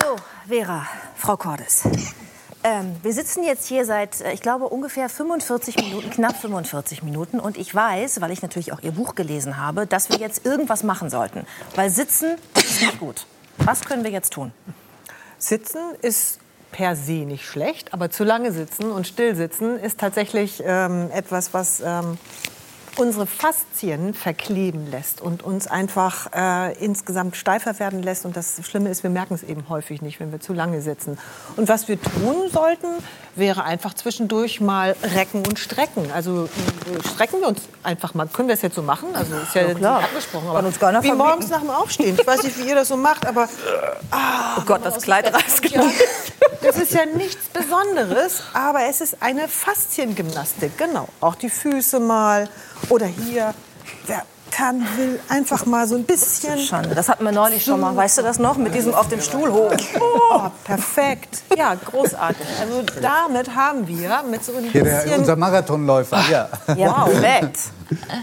So, Vera, Frau Cordes. Ähm, wir sitzen jetzt hier seit, äh, ich glaube, ungefähr 45 Minuten, knapp 45 Minuten. Und ich weiß, weil ich natürlich auch Ihr Buch gelesen habe, dass wir jetzt irgendwas machen sollten. Weil sitzen ist nicht gut. Was können wir jetzt tun? Sitzen ist per se nicht schlecht, aber zu lange sitzen und still sitzen ist tatsächlich ähm, etwas, was ähm, unsere Faszien verkleben lässt und uns einfach äh, insgesamt steifer werden lässt. Und das Schlimme ist, wir merken es eben häufig nicht, wenn wir zu lange sitzen. Und was wir tun sollten, wäre einfach zwischendurch mal recken und strecken. Also äh, strecken wir uns einfach mal. Können wir es jetzt so machen? Also ist ja, Ja, klar. nicht abgesprochen. Kann uns keiner wie verbieten. morgens nach dem Aufstehen. Ich weiß nicht, wie ihr das so macht, aber Oh Gott, das Kleid reißt das ist ja nichts Besonderes, aber es ist eine Fasziengymnastik, genau. Auch die Füße mal oder hier. Wer kann, will einfach mal so ein bisschen. Schande. Das hatten wir neulich schon mal. Weißt du das noch? Mit diesem auf dem Stuhl hoch. Oh, perfekt. Ja, großartig. Also damit haben wir mit so ein Hier der, bisschen unser Marathonläufer, ja. Ja, perfekt.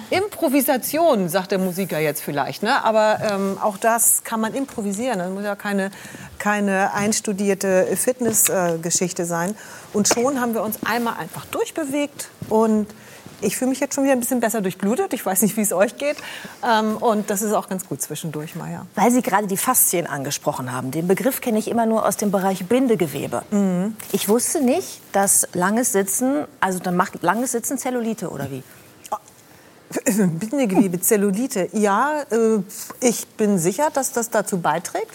Improvisation, sagt der Musiker jetzt vielleicht. Ne? Aber ähm, auch das kann man improvisieren. Das muss ja keine, keine einstudierte Fitnessgeschichte sein. Und schon haben wir uns einmal einfach durchbewegt. Und ich fühle mich jetzt schon wieder ein bisschen besser durchblutet. Ich weiß nicht, wie es euch geht. Ähm, und das ist auch ganz gut zwischendurch mal, ja. Weil Sie gerade die Faszien angesprochen haben. Den Begriff kenne ich immer nur aus dem Bereich Bindegewebe. Ich wusste nicht, dass langes Sitzen, also dann macht langes Sitzen Zellulite oder wie? Bindegewebe, Zellulite. Ja, äh, ich bin sicher, dass das dazu beiträgt.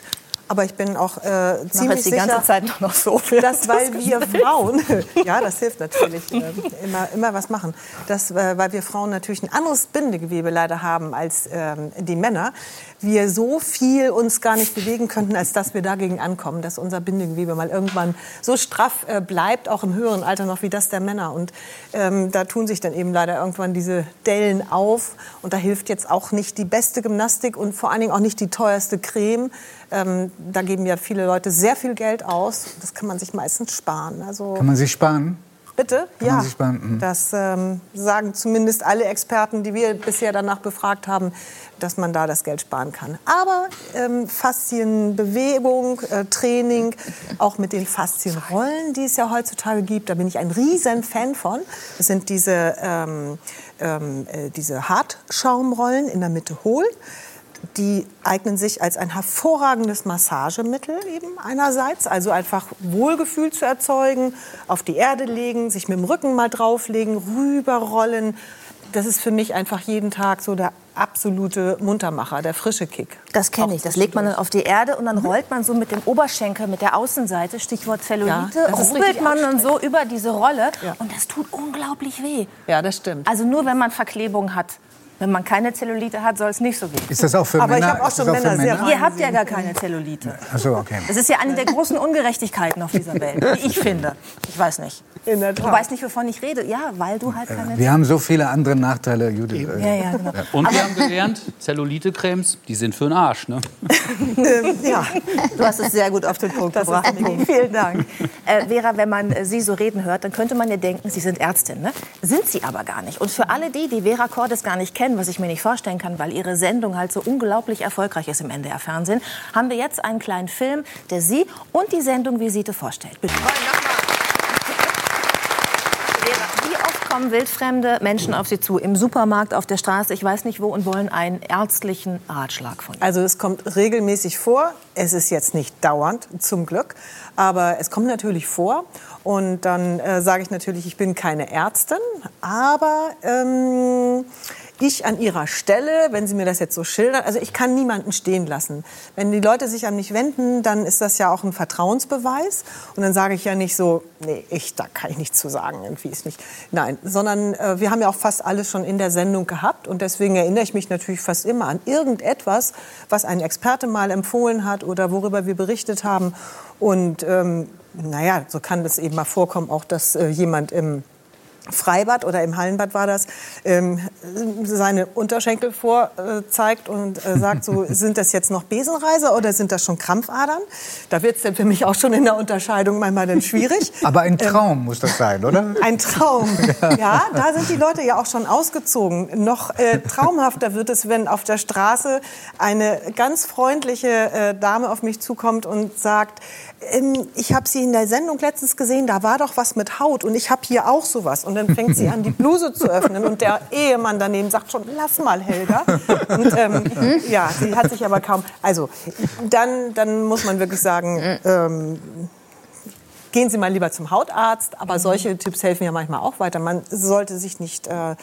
Aber ich bin auch äh, Ich ziemlich die sicher, ganze Zeit nur noch so. dass weil wir Frauen, ja, das hilft natürlich, äh, immer, immer was machen, dass, äh, weil wir Frauen natürlich ein anderes Bindegewebe leider haben als ähm, die Männer, wir so viel uns gar nicht bewegen könnten, als dass wir dagegen ankommen, dass unser Bindegewebe mal irgendwann so straff äh, bleibt, auch im höheren Alter noch wie das der Männer. Und ähm, da tun sich dann eben leider irgendwann diese Dellen auf. Und da hilft jetzt auch nicht die beste Gymnastik und vor allen Dingen auch nicht die teuerste Creme. Ähm, da geben ja viele Leute sehr viel Geld aus. Das kann man sich meistens sparen. Also Kann man sich sparen? bitte, Kann ja. man sich sparen? Mhm. Das ähm, sagen zumindest alle Experten, die wir bisher danach befragt haben, dass man da das Geld sparen kann. Aber ähm, Faszienbewegung, äh, Training, auch mit den Faszienrollen, die es ja heutzutage gibt, da bin ich ein riesen Fan von. Das sind diese, ähm, ähm, äh, diese Hartschaumrollen in der Mitte hohl. Die eignen sich als ein hervorragendes Massagemittel eben einerseits, also einfach Wohlgefühl zu erzeugen, auf die Erde legen, sich mit dem Rücken mal drauflegen, rüberrollen. Das ist für mich einfach jeden Tag so der absolute Muntermacher, der frische Kick. Das kenne ich. Das legt man dann auf die Erde und dann rollt man so mit dem Oberschenkel, mit der Außenseite, Stichwort Zellulite, Ja, rubbelt man dann so über diese Rolle Ja. und das tut unglaublich weh. Ja, das stimmt. Also nur wenn man Verklebung hat. Wenn man keine Zellulite hat, soll es nicht so weh. Ist das auch für Aber ich Männer? hab auch ist das schon für Männer sehr Ihr habt ja gar keine Zellulite. Ach so, okay. Das ist ja eine der großen Ungerechtigkeiten auf dieser Welt, wie ich finde. Ich weiß nicht. In der Du Tat. weißt nicht, wovon ich rede. Ja, weil du halt keine Wir haben so viele andere Nachteile, Judith. Ja, ja, genau. Und wir haben gelernt, Zellulite-Cremes, die sind für den Arsch. Ne? Ja, Du hast es sehr gut auf den Punkt gebracht. Niki. Vielen Dank. Äh, Vera, wenn man äh, Sie so reden hört, dann könnte man ja denken, Sie sind Ärztin. Ne? Sind Sie aber gar nicht. Und für alle die, die Vera Cordes gar nicht kennen, was ich mir nicht vorstellen kann, weil ihre Sendung halt so unglaublich erfolgreich ist im NDR-Fernsehen, haben wir jetzt einen kleinen Film, der Sie und die Sendung Visite vorstellt. Bitte. Vera, Wie oft kommen wildfremde Menschen auf Sie zu, im Supermarkt, auf der Straße, ich weiß nicht wo, und wollen einen ärztlichen Ratschlag von Ihnen? Also es kommt regelmäßig vor. Es ist jetzt nicht dauernd, zum Glück. Aber es kommt natürlich vor. Und dann äh, sage ich natürlich, ich bin keine Ärztin. Aber ähm, ich an Ihrer Stelle, wenn Sie mir das jetzt so schildern, also ich kann niemanden stehen lassen. Wenn die Leute sich an mich wenden, dann ist das ja auch ein Vertrauensbeweis. Und dann sage ich ja nicht so, nee, ich, da kann ich nichts zu sagen, irgendwie ist nicht. Nein, sondern äh, wir haben ja auch fast alles schon in der Sendung gehabt. Und deswegen erinnere ich mich natürlich fast immer an irgendetwas, was ein Experte mal empfohlen hat oder worüber wir berichtet haben. Und ähm, naja, so kann das eben mal vorkommen, auch dass äh, jemand im Freibad oder im Hallenbad war das, ähm, seine Unterschenkel vorzeigt äh, und äh, sagt, so, sind das jetzt noch Besenreiser oder sind das schon Krampfadern? Da wird es dann für mich auch schon in der Unterscheidung manchmal dann schwierig. Aber ein Traum ähm, muss das sein, oder? Ein Traum, ja. Da sind die Leute ja auch schon ausgezogen. Noch äh, traumhafter wird es, wenn auf der Straße eine ganz freundliche äh, Dame auf mich zukommt und sagt, ähm, ich habe Sie in der Sendung letztens gesehen, da war doch was mit Haut und ich habe hier auch sowas. Und dann fängt sie an, die Bluse zu öffnen und der Ehemann daneben sagt schon, lass mal, Helga. Und ähm, ja, sie hat sich aber kaum... Also, dann, dann muss man wirklich sagen... Ähm, gehen Sie mal lieber zum Hautarzt. Aber solche Tipps helfen ja manchmal auch weiter. Man sollte sich nicht äh,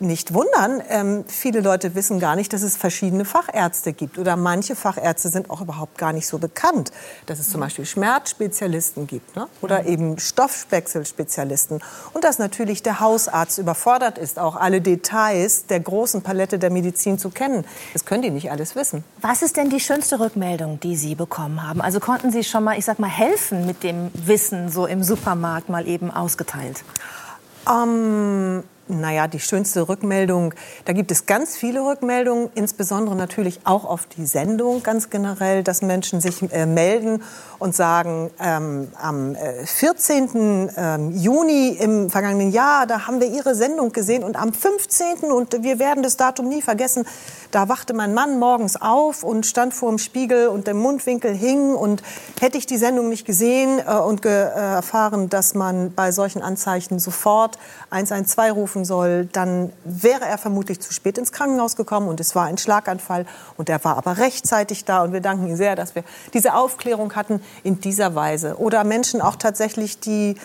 nicht wundern. Ähm, viele Leute wissen gar nicht, dass es verschiedene Fachärzte gibt. Oder manche Fachärzte sind auch überhaupt gar nicht so bekannt. Dass es zum Beispiel Schmerzspezialisten gibt ne? oder eben Stoffwechselspezialisten. Und dass natürlich der Hausarzt überfordert ist, auch alle Details der großen Palette der Medizin zu kennen. Das können die nicht alles wissen. Was ist denn die schönste Rückmeldung, die Sie bekommen haben? Also konnten Sie schon mal, ich sag mal, helfen mit dem Wissen so im Supermarkt mal eben ausgeteilt? Ähm, naja, die schönste Rückmeldung, da gibt es ganz viele Rückmeldungen, insbesondere natürlich auch auf die Sendung ganz generell, dass Menschen sich äh, melden und sagen, ähm, am 14. Äh, ähm, Juni im vergangenen Jahr, da haben wir Ihre Sendung gesehen und am 15. und wir werden das Datum nie vergessen, da wachte mein Mann morgens auf und stand vor dem Spiegel und der Mundwinkel hing und hätte ich die Sendung nicht gesehen äh, und ge äh, erfahren, dass man bei solchen Anzeichen sofort 112 rufen soll, dann wäre er vermutlich zu spät ins Krankenhaus gekommen und es war ein Schlaganfall und er war aber rechtzeitig da und wir danken ihm sehr, dass wir diese Aufklärung hatten in dieser Weise. Oder Menschen auch tatsächlich, die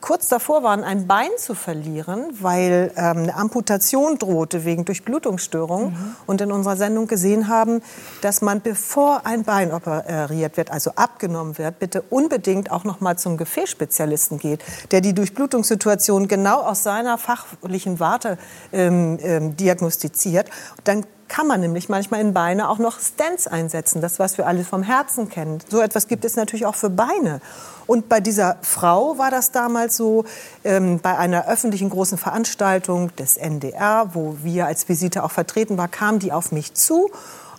kurz davor waren, ein Bein zu verlieren, weil ähm, eine Amputation drohte wegen Durchblutungsstörungen mhm. und in unserer Sendung gesehen haben, dass man, bevor ein Bein operiert wird, also abgenommen wird, bitte unbedingt auch noch mal zum Gefäßspezialisten geht, der die Durchblutungssituation genau aus seiner fachlichen Warte ähm, ähm, diagnostiziert. Dann kann man nämlich manchmal in Beine auch noch Stents einsetzen, das, was wir alle vom Herzen kennen. So etwas gibt es natürlich auch für Beine. Und bei dieser Frau war das damals so, ähm, bei einer öffentlichen großen Veranstaltung des NDR, wo wir als Visite auch vertreten waren, kam die auf mich zu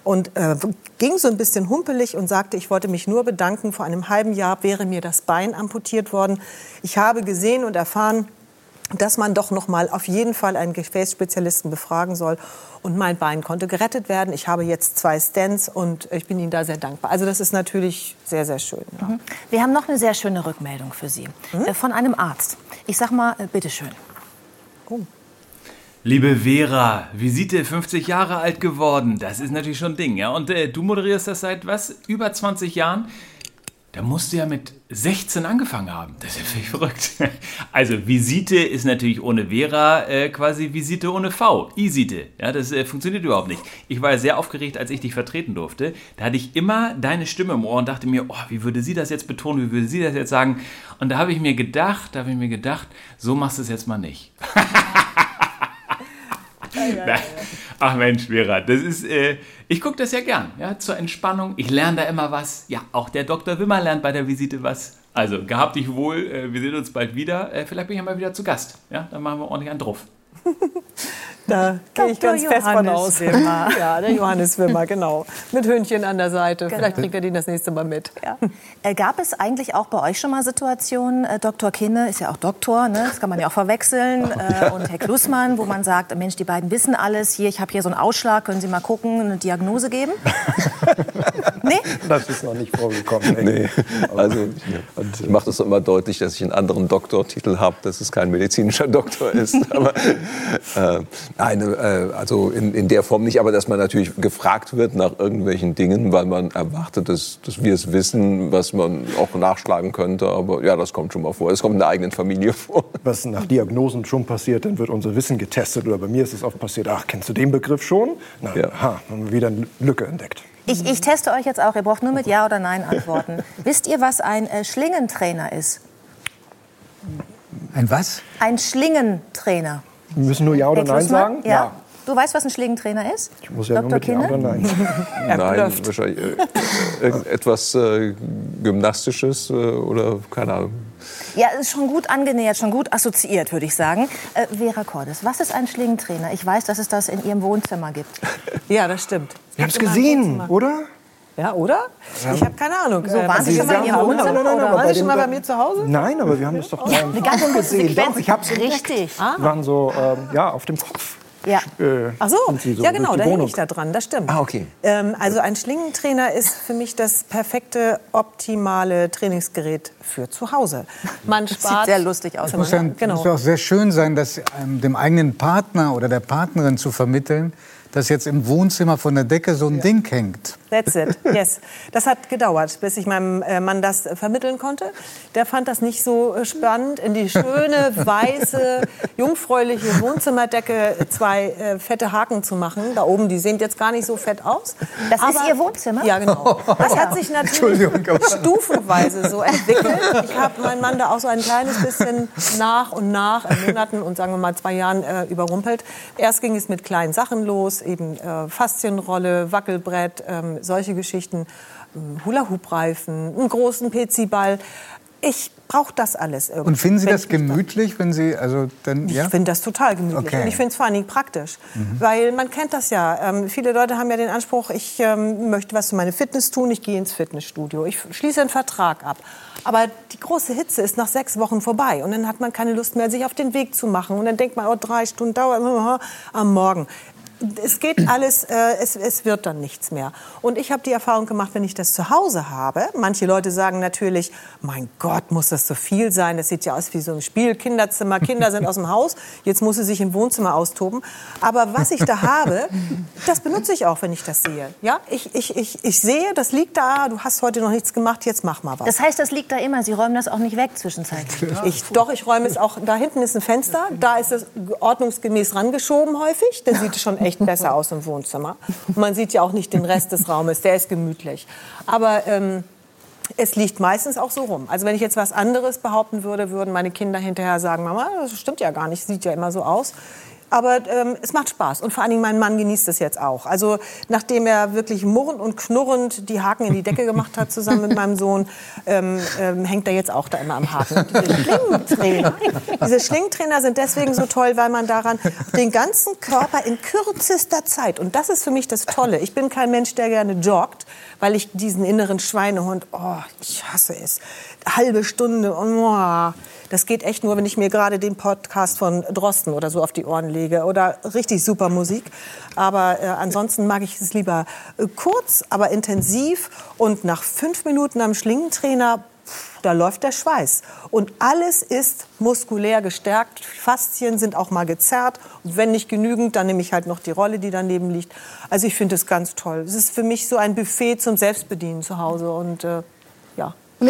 und äh, ging so ein bisschen humpelig und sagte, ich wollte mich nur bedanken. Vor einem halben Jahr wäre mir das Bein amputiert worden. Ich habe gesehen und erfahren, dass man doch noch mal auf jeden Fall einen Gefäßspezialisten befragen soll. Und mein Bein konnte gerettet werden. Ich habe jetzt zwei Stents und ich bin Ihnen da sehr dankbar. Also das ist natürlich sehr, sehr schön. Ja. Mhm. Wir haben noch eine sehr schöne Rückmeldung für Sie mhm. von einem Arzt. Ich sag mal, äh, bitteschön. Oh. Liebe Vera, Visite 50 Jahre alt geworden. Das ist natürlich schon ein Ding, ja. Und äh, du moderierst das seit was? Über 20 Jahren. Da musst du ja mit 16 angefangen haben. Das ist ja völlig verrückt. Also Visite ist natürlich ohne Vera äh, quasi Visite ohne V. Isite. Ja, das äh, funktioniert überhaupt nicht. Ich war sehr aufgeregt, als ich dich vertreten durfte. Da hatte ich immer deine Stimme im Ohr und dachte mir, oh, wie würde sie das jetzt betonen, wie würde sie das jetzt sagen? Und da habe ich mir gedacht, da habe ich mir gedacht, so machst du es jetzt mal nicht. Ach Mensch, Vera, das ist, äh, ich gucke das ja gern, ja, zur Entspannung. Ich lerne da immer was. Ja, auch der Dr. Wimmer lernt bei der Visite was. Also, gehabt dich wohl, äh, wir sehen uns bald wieder. Äh, vielleicht bin ich ja mal wieder zu Gast. Ja, dann machen wir ordentlich einen drauf. Da gehe ich ganz Johannes fest von aus. Wimmer. Ja, der Johannes Wimmer, genau. Mit Hündchen an der Seite. Genau. Vielleicht kriegt er den das nächste Mal mit. Ja. Äh, gab es eigentlich auch bei euch schon mal Situationen, äh, Dr. Kinne ist ja auch Doktor, ne? das kann man ja auch verwechseln, äh, und Herr Klussmann, wo man sagt, Mensch, die beiden wissen alles, hier, ich habe hier so einen Ausschlag, können Sie mal gucken, eine Diagnose geben? Nee? Das ist noch nicht vorgekommen. Nee, also ich mache das immer deutlich, dass ich einen anderen Doktortitel habe, dass es kein medizinischer Doktor ist. Aber, äh, Nein, äh, also in, in der Form nicht, aber dass man natürlich gefragt wird nach irgendwelchen Dingen, weil man erwartet, dass, dass wir es wissen, was man auch nachschlagen könnte. Aber ja, das kommt schon mal vor. Es kommt in der eigenen Familie vor. Was nach Diagnosen schon passiert, dann wird unser Wissen getestet. Oder bei mir ist es oft passiert, ach, kennst du den Begriff schon? Na, ja. aha, haben wir wieder eine Lücke entdeckt. Ich, ich, teste euch jetzt auch. Ihr braucht nur mit Ja oder Nein antworten. Wisst ihr, was ein äh, Schlingentrainer ist? Ein was? Ein Schlingentrainer. Wir müssen nur Ja oder Nein sagen? Ja. ja. Du weißt, was ein Schlingentrainer ist? Ich muss ja Dr. nur mit Ja oder Nein. Nein, wahrscheinlich äh, irgendetwas äh, Gymnastisches äh, oder keine Ahnung. Ja, ist schon gut angenähert, schon gut assoziiert, würde ich sagen. Äh, Vera Cordes, was ist ein Schlingentrainer? Ich weiß, dass es das in Ihrem Wohnzimmer gibt. Ja, das stimmt. Wir haben es gesehen, oder? Ja, oder? Ich habe keine Ahnung. So, waren Sie schon mal in Ihrem Wohnzimmer? nein, nein, nein, Waren bei Sie schon mal bei mir zu Hause? Nein, aber wir haben das doch Kochen kurze gesehen. Doch, ich hab's Richtig. Die waren so, ähm, ja, auf dem Kopf. Ja. Äh, Ach so, so ja genau, da hänge ich da dran, das stimmt. Ah, okay. Ähm, also ein Schlingentrainer ist für mich das perfekte, optimale Trainingsgerät für zu Hause. Man spart... sehr lustig aus. Es muss, ja, Genau. muss ja auch sehr schön sein, das ähm, dem eigenen Partner oder der Partnerin zu vermitteln, dass jetzt im Wohnzimmer von der Decke so ein Ding hängt. That's it, yes. Das hat gedauert, bis ich meinem äh, Mann das äh, vermitteln konnte. Der fand das nicht so äh, spannend, in die schöne, weiße, jungfräuliche Wohnzimmerdecke zwei äh, fette Haken zu machen. Da oben, die sehen jetzt gar nicht so fett aus. Das ist Ihr Wohnzimmer? Ja, genau. Das hat sich natürlich aber- stufenweise so entwickelt. Ich habe meinen Mann da auch so ein kleines bisschen nach und nach in Monaten und sagen wir mal zwei Jahren äh, überrumpelt. Erst ging es mit kleinen Sachen los, eben äh, Faszienrolle, Wackelbrett, ähm, solche Geschichten, ähm, Hula-Hoop-Reifen, einen großen PC-Ball. Ich brauche das alles irgendwie. Und finden Sie das ich gemütlich, wenn Sie also dann ich ja? finde das total gemütlich Okay. Mhm. und ich finde es vor allen Dingen praktisch, weil man kennt das ja. Ähm, viele Leute haben ja den Anspruch, ich ähm, möchte was für meine Fitness tun, ich gehe ins Fitnessstudio, ich schließe einen Vertrag ab. Aber die große Hitze ist nach sechs Wochen vorbei und dann hat man keine Lust mehr, sich auf den Weg zu machen und dann denkt man, oh, drei Stunden dauert am Morgen. Es geht alles, äh, es, es wird dann nichts mehr. Und ich habe die Erfahrung gemacht, wenn ich das zu Hause habe. Manche Leute sagen natürlich, mein Gott, muss das so viel sein? Das sieht ja aus wie so ein Spiel, Kinderzimmer, Kinder sind aus dem Haus, jetzt muss sie sich im Wohnzimmer austoben. Aber was ich da habe, das benutze ich auch, wenn ich das sehe. Ja, ich, ich, ich, ich sehe, das liegt da, du hast heute noch nichts gemacht, jetzt mach mal was. Das heißt, das liegt da immer. Sie räumen das auch nicht weg zwischenzeitlich. Ich, doch, ich räume es auch. Da hinten ist ein Fenster. Da ist es ordnungsgemäß rangeschoben häufig. Dann sieht es schon echt besser aus im Wohnzimmer. Und man sieht ja auch nicht den Rest des Raumes. Der ist gemütlich. Aber ähm, es liegt meistens auch so rum. Also wenn ich jetzt was anderes behaupten würde, würden meine Kinder hinterher sagen, Mama, das stimmt ja gar nicht. Sieht ja immer so aus. Aber ähm, es macht Spaß. Und vor allen Dingen mein Mann genießt es jetzt auch. Also nachdem er wirklich murrend und knurrend die Haken in die Decke gemacht hat zusammen mit meinem Sohn, ähm, ähm, hängt er jetzt auch da immer am Haken. Diese Schlingentrainer. Diese Schlingentrainer sind deswegen so toll, weil man daran den ganzen Körper in kürzester Zeit, und das ist für mich das Tolle, ich bin kein Mensch, der gerne joggt, weil ich diesen inneren Schweinehund, oh, ich hasse es, halbe Stunde, oh, das geht echt nur, wenn ich mir gerade den Podcast von Drosten oder so auf die Ohren lege oder richtig super Musik. Aber äh, ansonsten mag ich es lieber äh, kurz, aber intensiv und nach fünf Minuten am Schlingentrainer da läuft der Schweiß. Und alles ist muskulär gestärkt. Faszien sind auch mal gezerrt. Und wenn nicht genügend, dann nehme ich halt noch die Rolle, die daneben liegt. Also ich finde es ganz toll. Es ist für mich so ein Buffet zum Selbstbedienen zu Hause. Und äh.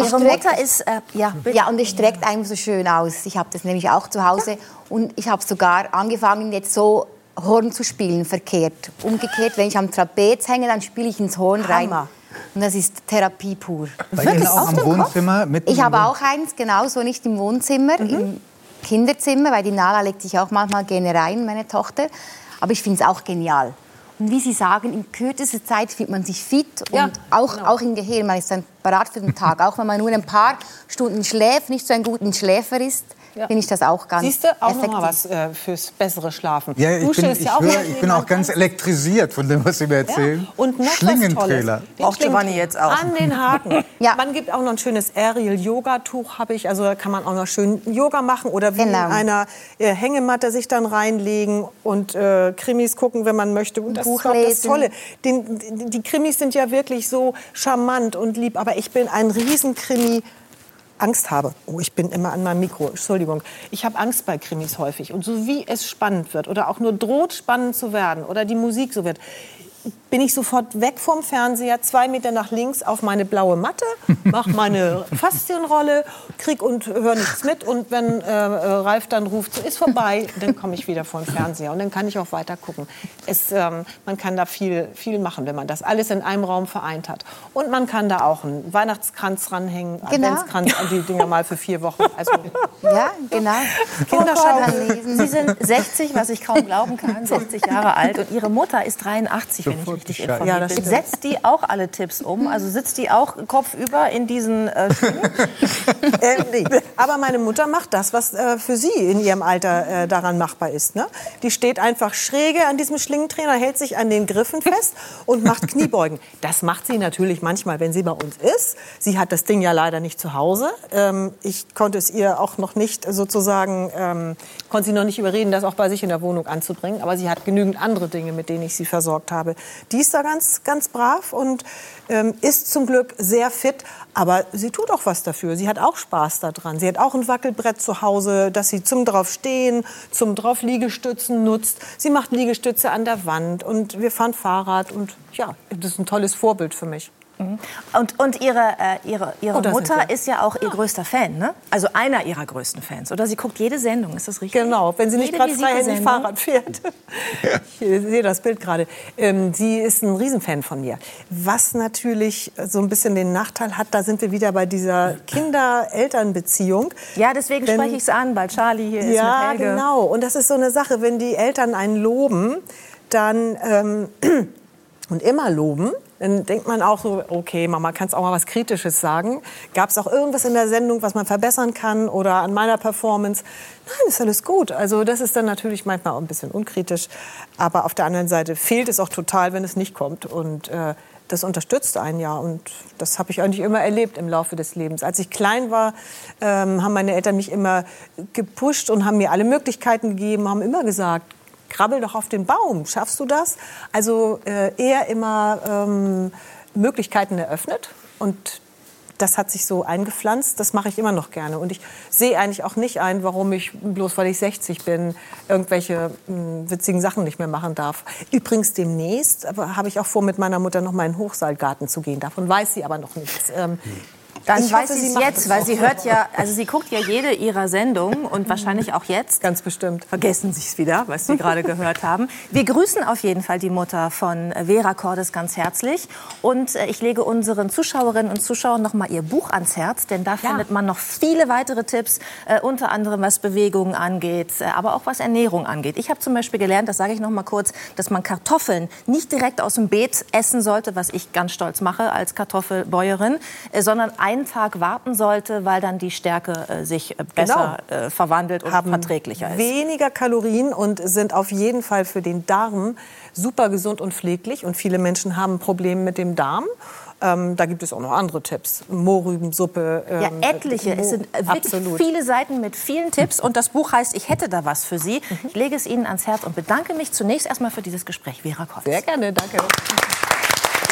Und es streckt- ist, äh, ja. Ja, und es streckt einem so schön aus. Ich habe das nämlich auch zu Hause. Und ich habe sogar angefangen, jetzt so Horn zu spielen, verkehrt. Umgekehrt, wenn ich am Trapez hänge, dann spiele ich ins Horn rein. Hammer. Und das ist Therapie pur. Bei Ihnen auch am Wohnzimmer? Ich habe auch eins, genauso nicht im Wohnzimmer, im Kinderzimmer, weil die Nala legt sich auch manchmal gerne rein, meine Tochter. Aber ich finde es auch genial. Und wie Sie sagen, in kürzester Zeit fühlt man sich fit und Ja, auch, auch im Gehirn. Man ist dann parat für den Tag. auch wenn man nur ein paar Stunden schläft, nicht so ein guter Schläfer ist, finde ich das auch ganz Siehst du, auch noch mal was äh, fürs bessere Schlafen. Ja, ich Dusche bin, ist ich, ja auch höre, ich bin auch ganz ganz- elektrisiert von dem, was Sie mir erzählen. Ja. Und noch was Schlingentrailer. Braucht Giovanni jetzt auch. An den Haken. Ja. Man gibt auch noch ein schönes Aerial-Yoga-Tuch, habe ich. Also da kann man auch noch schön Yoga machen oder wie Genau. in einer äh, Hängematte sich dann reinlegen und äh, Krimis gucken, wenn man möchte. Und das Buch ist auch das. Tolle. Den, die, die Krimis sind ja wirklich so charmant und lieb. Aber ich bin ein Riesenkrimi. Angst habe. Oh, ich bin immer an meinem Mikro. Entschuldigung. Ich habe Angst bei Krimis häufig. Und so wie es spannend wird oder auch nur droht spannend zu werden oder die Musik so wird, bin ich sofort weg vom Fernseher, zwei Meter nach links auf meine blaue Matte, mache meine Faszienrolle, krieg und höre nichts mit. Und wenn äh, äh, Ralf dann ruft, so ist vorbei, dann komme ich wieder vor den Fernseher und dann kann ich auch weiter gucken. Es, ähm, man kann da viel, viel machen, wenn man das alles in einem Raum vereint hat. Und man kann da auch einen Weihnachtskranz ranhängen, Genau. Adventskranz an die Dinger mal für vier Wochen. Also Ja, genau. Kinderschau. Kann lesen. Sie sind 60, was ich kaum glauben kann, 60 Jahre alt. Und Ihre Mutter ist 83, wenn ich richtig informiert ja, bin. Setzt die auch alle Tipps um? Also sitzt die auch kopfüber in diesen äh, äh, nee. Aber meine Mutter macht das, was äh, für sie in ihrem Alter äh, daran machbar ist. Ne? Die steht einfach schräge an diesem Schlingentrainer, hält sich an den Griffen fest und macht Kniebeugen. Das macht sie natürlich manchmal, wenn sie bei uns ist. Sie hat das Ding ja leider nicht zu Hause. Ähm, ich konnte es ihr auch noch nicht sozusagen, ähm, konnte sie noch nicht überreden, das auch bei sich in der Wohnung anzubringen. Aber sie hat genügend andere Dinge, mit denen ich sie versorgt habe. Die ist da ganz, ganz brav und ähm, ist zum Glück sehr fit. Aber sie tut auch was dafür. Sie hat auch Spaß daran. Sie hat auch ein Wackelbrett zu Hause, das sie zum draufstehen, zum drauf Liegestützen nutzt. Sie macht Liegestütze an der Wand und wir fahren Fahrrad und ja, das ist ein tolles Vorbild für mich. Mhm. Und, und Ihre, äh, Ihre, Ihre oh, Mutter ist ja auch Ihr größter Fan, ne? Also einer Ihrer größten Fans. Oder sie guckt jede Sendung, ist das richtig? Genau, wenn sie nicht gerade freihändig Fahrrad fährt. Ja. Ich sehe das Bild gerade. Ähm, sie ist ein Riesenfan von mir. Was natürlich so ein bisschen den Nachteil hat, da sind wir wieder bei dieser Kinder-Eltern-Beziehung. Ja, deswegen wenn, spreche ich es an, weil Charlie hier ist Ja, genau. Und das ist so eine Sache, wenn die Eltern einen loben, dann... Ähm, und immer loben, dann denkt man auch so, okay, Mama, kannst auch mal was Kritisches sagen. Gab es auch irgendwas in der Sendung, was man verbessern kann oder an meiner Performance? Nein, ist alles gut. Also das ist dann natürlich manchmal auch ein bisschen unkritisch. Aber auf der anderen Seite fehlt es auch total, wenn es nicht kommt. Und äh, das unterstützt einen ja. Und das habe ich eigentlich immer erlebt im Laufe des Lebens. Als ich klein war, ähm, haben meine Eltern mich immer gepusht und haben mir alle Möglichkeiten gegeben, haben immer gesagt, krabbel doch auf den Baum, schaffst du das? Also äh, eher immer ähm, Möglichkeiten eröffnet und das hat sich so eingepflanzt, das mache ich immer noch gerne. Und ich sehe eigentlich auch nicht ein, warum ich, bloß weil ich 60 bin, irgendwelche mh, hm, witzigen Sachen nicht mehr machen darf. Übrigens demnächst habe ich auch vor, mit meiner Mutter noch mal in den Hochseilgarten zu gehen. Davon weiß sie aber noch nichts. Ähm, dann ich weiß sie es jetzt, weil sie hört ja, also sie guckt ja jede ihrer Sendungen und wahrscheinlich auch jetzt. Ganz bestimmt. Vergessen Sie es wieder, was Sie gerade gehört haben. Wir grüßen auf jeden Fall die Mutter von Vera Cordes ganz herzlich und äh, ich lege unseren Zuschauerinnen und Zuschauern noch mal ihr Buch ans Herz, denn da ja. findet man noch viele weitere Tipps, äh, unter anderem was Bewegungen angeht, äh, aber auch was Ernährung angeht. Ich habe zum Beispiel gelernt, das sage ich noch mal kurz, dass man Kartoffeln nicht direkt aus dem Beet essen sollte, was ich ganz stolz mache als Kartoffelbäuerin, sondern ein einen Tag warten sollte, weil dann die Stärke äh, sich äh, besser genau. äh, verwandelt und Haben verträglicher ist. Weniger Kalorien und sind auf jeden Fall für den Darm super gesund und pfleglich. Und viele Menschen haben Probleme mit dem Darm. Ähm, da gibt es auch noch andere Tipps. Mohrrübensuppe. Ähm, ja, etliche. es sind äh, wirklich viele Seiten mit vielen Tipps. Und das Buch heißt Ich hätte da was für Sie. Mhm. Ich lege es Ihnen ans Herz und bedanke mich zunächst erstmal für dieses Gespräch. Vera Kotz. Sehr gerne, danke.